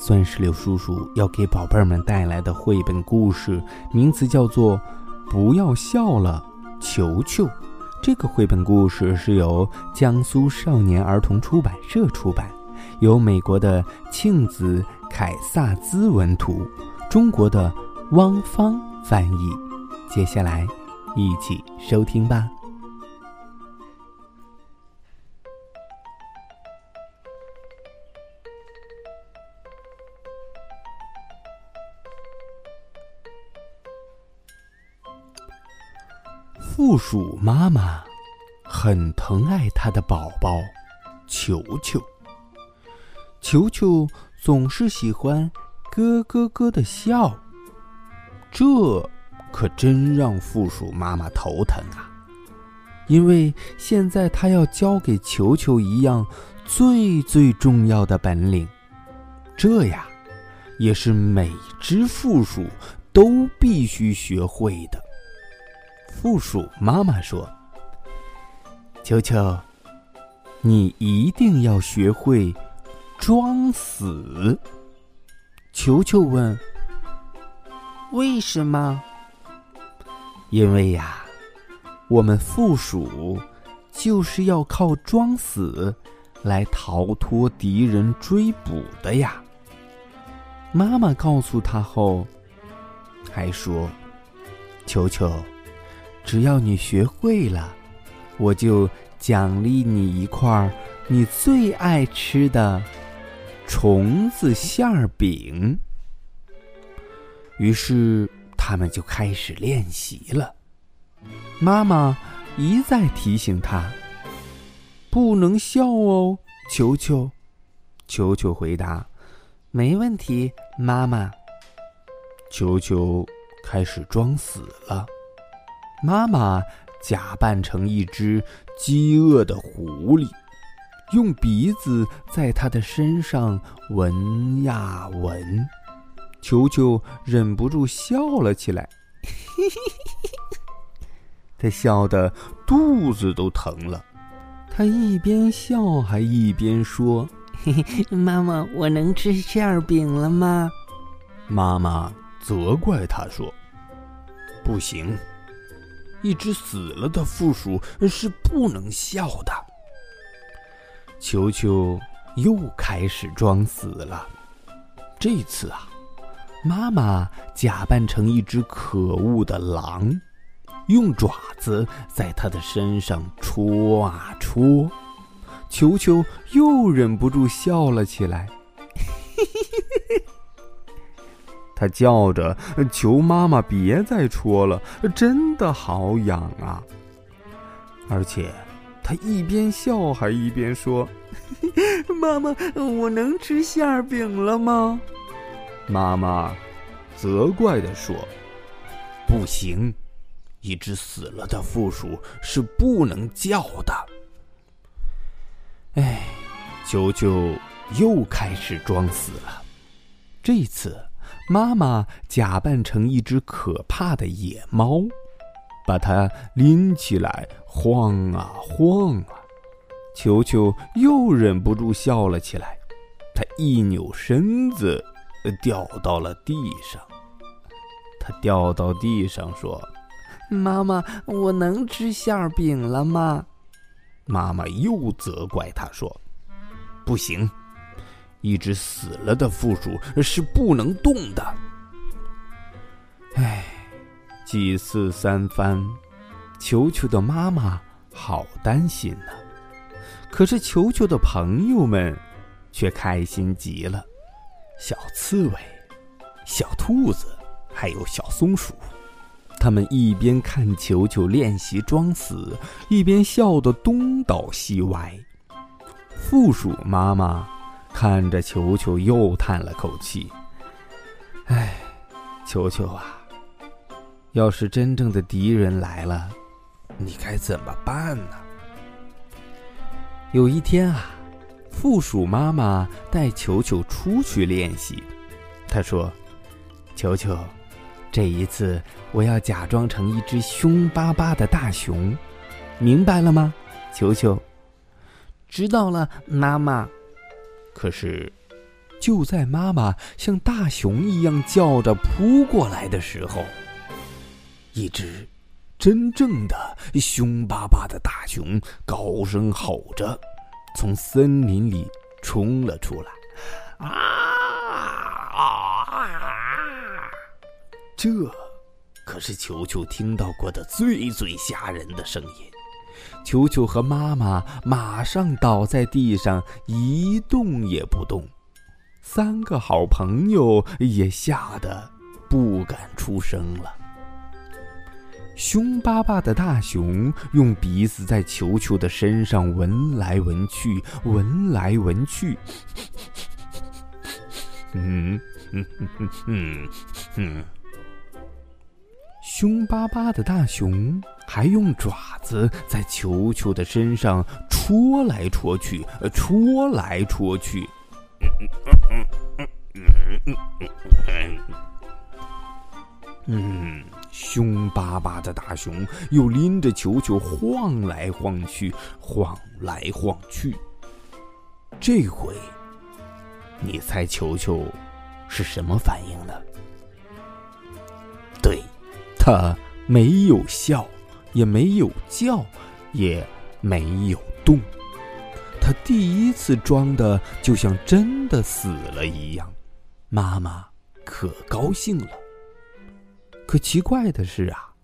酸石榴叔叔要给宝贝儿们带来的绘本故事，名字叫做《不要笑了，球球》。这个绘本故事是由江苏少年儿童出版社出版，由美国的庆子凯萨兹文图，中国的汪芳翻译。接下来，一起收听吧。负鼠妈妈很疼爱她的宝宝球球。球球总是喜欢咯咯咯的笑，这可真让负鼠妈妈头疼啊！因为现在她要教给球球一样最最重要的本领，这呀，也是每只负鼠都必须学会的。负鼠妈妈说：“球球，你一定要学会装死。”球球问：“为什么？”因为呀，我们负鼠就是要靠装死来逃脱敌人追捕的呀。妈妈告诉他后，还说：“球球。”只要你学会了，我就奖励你一块你最爱吃的虫子馅儿饼。于是他们就开始练习了。妈妈一再提醒他：“不能笑哦，球球。”球球回答：“没问题，妈妈。”球球开始装死了。妈妈假扮成一只饥饿的狐狸，用鼻子在它的身上闻呀闻，球球忍不住笑了起来，他笑得肚子都疼了。他一边笑还一边说：“ 妈妈，我能吃馅饼了吗？”妈妈责怪他说：“不行。”一只死了的负鼠是不能笑的。球球又开始装死了。这次啊，妈妈假扮成一只可恶的狼，用爪子在他的身上戳啊戳。球球又忍不住笑了起来。他叫着：“求妈妈别再戳了，真的好痒啊！”而且，他一边笑还一边说：“ 妈妈，我能吃馅饼了吗？”妈妈责怪的说：“不行，一只死了的负鼠是不能叫的。”哎，球球又开始装死了，这次。妈妈假扮成一只可怕的野猫，把它拎起来晃啊晃啊，球球又忍不住笑了起来。他一扭身子，掉到了地上。他掉到地上说：“妈妈，我能吃馅饼了吗？”妈妈又责怪他说：“不行。”一只死了的负鼠是不能动的。唉，几次三番，球球的妈妈好担心呢。可是球球的朋友们却开心极了：小刺猬、小兔子，还有小松鼠。他们一边看球球练习装死，一边笑得东倒西歪。负鼠妈妈。看着球球，又叹了口气：“唉，球球啊，要是真正的敌人来了，你该怎么办呢？有一天啊，负鼠妈妈带球球出去练习。她说：“球球，这一次我要假装成一只凶巴巴的大熊，明白了吗？”球球，知道了，妈妈。可是。就在妈妈像大熊一样叫着扑过来的时候，一只真正的凶巴巴的大熊高声吼着，从森林里冲了出来。啊啊！这可是球球听到过的最最吓人的声音。球球和妈妈马上倒在地上，一动也不动。三个好朋友也吓得不敢出声了。凶巴巴的大熊用鼻子在球球的身上闻来闻去，闻来闻去。嗯嗯嗯嗯嗯。凶巴巴的大熊还用爪子在球球的身上戳来戳去，戳来戳去。嗯，凶巴巴的大熊又拎着球球晃来晃去，晃来晃去。这回，你猜球球是什么反应呢？对，他没有笑，也没有叫，也没有动。他第一次装的就像真的死了一样，妈妈可高兴了。可奇怪的是啊，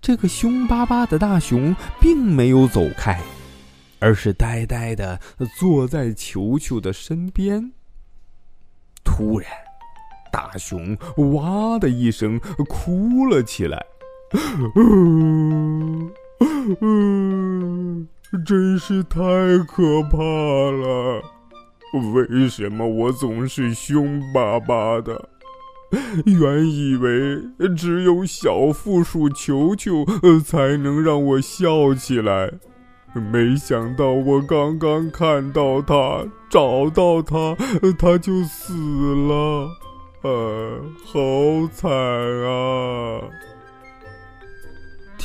这个凶巴巴的大熊并没有走开，而是呆呆的坐在球球的身边。突然，大熊哇的一声哭了起来。真是太可怕了！为什么我总是凶巴巴的？原以为只有小负鼠球球才能让我笑起来，没想到我刚刚看到他，找到他，他就死了，呃，好惨啊！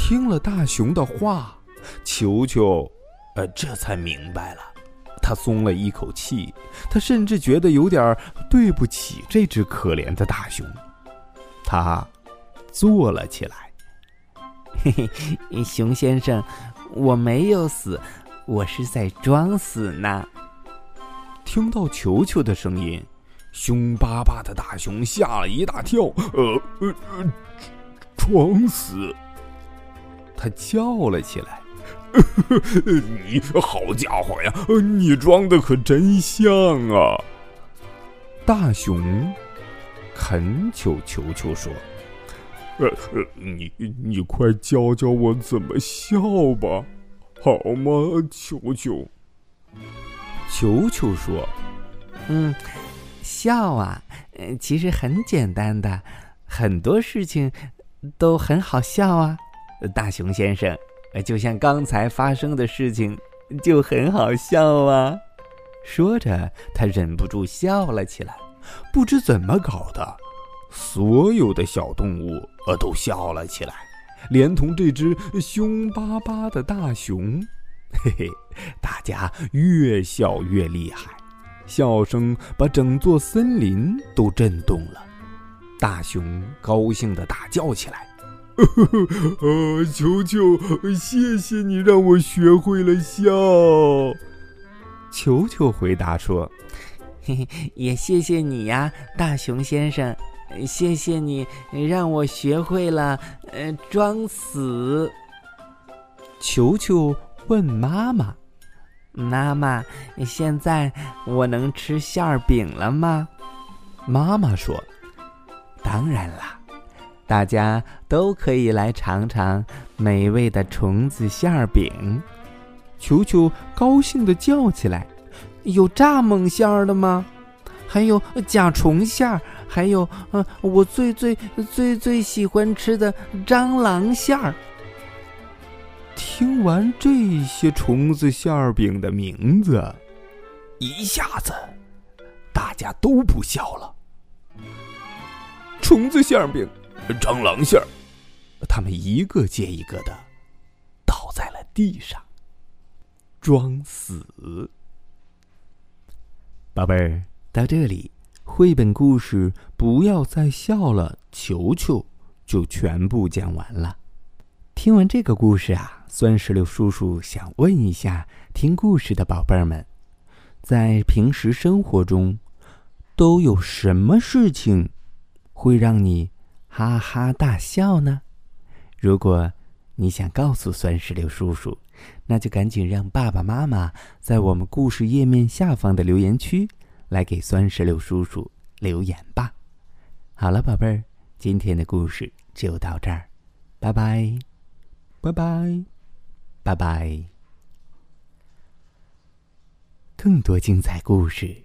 听了大熊的话，球球。呃，这才明白了，他松了一口气，他甚至觉得有点对不起这只可怜的大熊。他坐了起来，嘿嘿，熊先生，我没有死，我是在装死呢。听到球球的声音，凶巴巴的大熊吓了一大跳，呃呃呃，装死，他叫了起来。你好家伙呀！你装的可真像啊！大熊恳求球球说：“呃呃，你你快教教我怎么笑吧，好吗？”球球。球球说：“嗯，笑啊，其实很简单的，很多事情都很好笑啊，大熊先生。”就像刚才发生的事情，就很好笑啊！说着，他忍不住笑了起来。不知怎么搞的，所有的小动物呃都笑了起来，连同这只凶巴巴的大熊。嘿嘿，大家越笑越厉害，笑声把整座森林都震动了。大熊高兴地大叫起来。呃，球球，谢谢你让我学会了笑。球球回答说：“嘿嘿，也谢谢你呀，大熊先生，谢谢你让我学会了呃装死。”球球问妈妈：“妈妈，现在我能吃馅饼了吗？”妈妈说：“当然了。”大家都可以来尝尝美味的虫子馅儿饼，球球高兴地叫起来：“有蚱蜢馅儿的吗？还有甲虫馅儿，还有，嗯，我最最最最喜欢吃的蟑螂馅儿。听完这些虫子馅儿饼的名字，一下子大家都不笑了。虫子馅儿饼、蟑螂馅儿，他们一个接一个的倒在了地上，装死。宝贝儿，到这里，绘本故事不要再笑了，球球就全部讲完了。听完这个故事啊，酸石榴叔叔想问一下听故事的宝贝儿们，在平时生活中，都有什么事情会让你哈哈大笑呢？如果你想告诉酸石榴叔叔，那就赶紧让爸爸妈妈在我们故事页面下方的留言区来给酸石榴叔叔留言吧。好了，宝贝儿，今天的故事就到这儿，拜拜，拜拜，拜拜。更多精彩故事，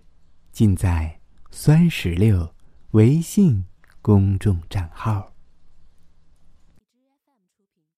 尽在酸石榴微信公众账号。